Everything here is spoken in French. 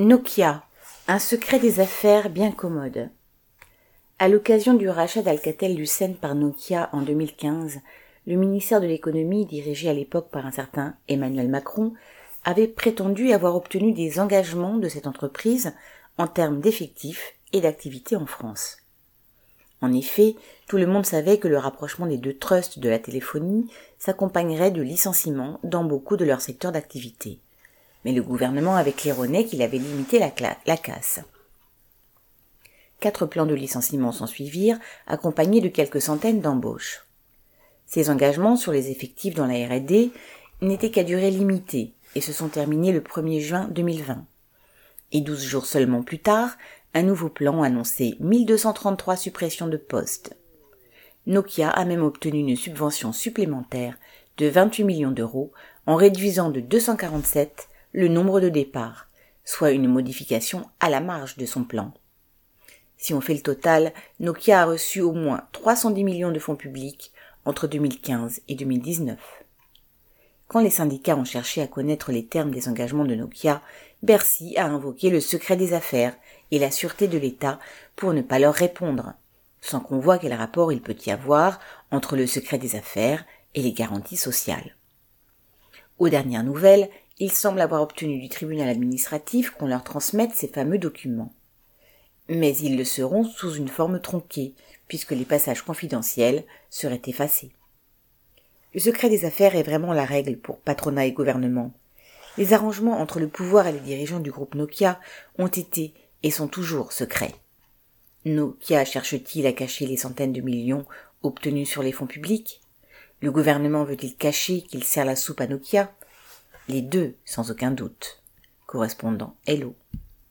Nokia, un secret des affaires bien commode. À l'occasion du rachat d'Alcatel-Lucent par Nokia en 2015, le ministère de l'économie, dirigé à l'époque par un certain Emmanuel Macron, avait prétendu avoir obtenu des engagements de cette entreprise en termes d'effectifs et d'activité en France. En effet, tout le monde savait que le rapprochement des deux trusts de la téléphonie s'accompagnerait de licenciements dans beaucoup de leurs secteurs d'activité mais le gouvernement avait claironné qu'il avait limité la, casse. Quatre plans de licenciement s'en suivirent, accompagnés de quelques centaines d'embauches. Ces engagements sur les effectifs dans la R&D n'étaient qu'à durée limitée et se sont terminés le 1er juin 2020. Et douze jours seulement plus tard, un nouveau plan annonçait 1233 suppressions de postes. Nokia a même obtenu une subvention supplémentaire de 28 millions d'euros en réduisant de 247 le nombre de départs, soit une modification à la marge de son plan. Si on fait le total, Nokia a reçu au moins 310 millions de fonds publics entre 2015 et 2019. Quand les syndicats ont cherché à connaître les termes des engagements de Nokia, Bercy a invoqué le secret des affaires et la sûreté de l'État pour ne pas leur répondre, sans qu'on voit quel rapport il peut y avoir entre le secret des affaires et les garanties sociales. Aux dernières nouvelles, ils semblent avoir obtenu du tribunal administratif qu'on leur transmette ces fameux documents. Mais ils le seront sous une forme tronquée, puisque les passages confidentiels seraient effacés. Le secret des affaires est vraiment la règle pour patronat et gouvernement. Les arrangements entre le pouvoir et les dirigeants du groupe Nokia ont été et sont toujours secrets. Nokia cherche-t-il à cacher les centaines de millions obtenus sur les fonds publics? Le gouvernement veut-il cacher qu'il sert la soupe à Nokia? Les deux sans aucun doute. Correspondant Hello.